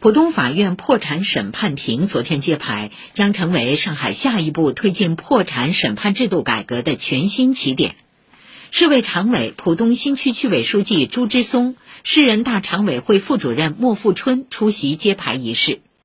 浦东法院破产审判庭昨天揭牌将成为上海下一步推进破产审判制度改革的全新起点。市委常委浦东新区区委书记朱之松市人大常委会副主任莫富春出席揭牌仪式。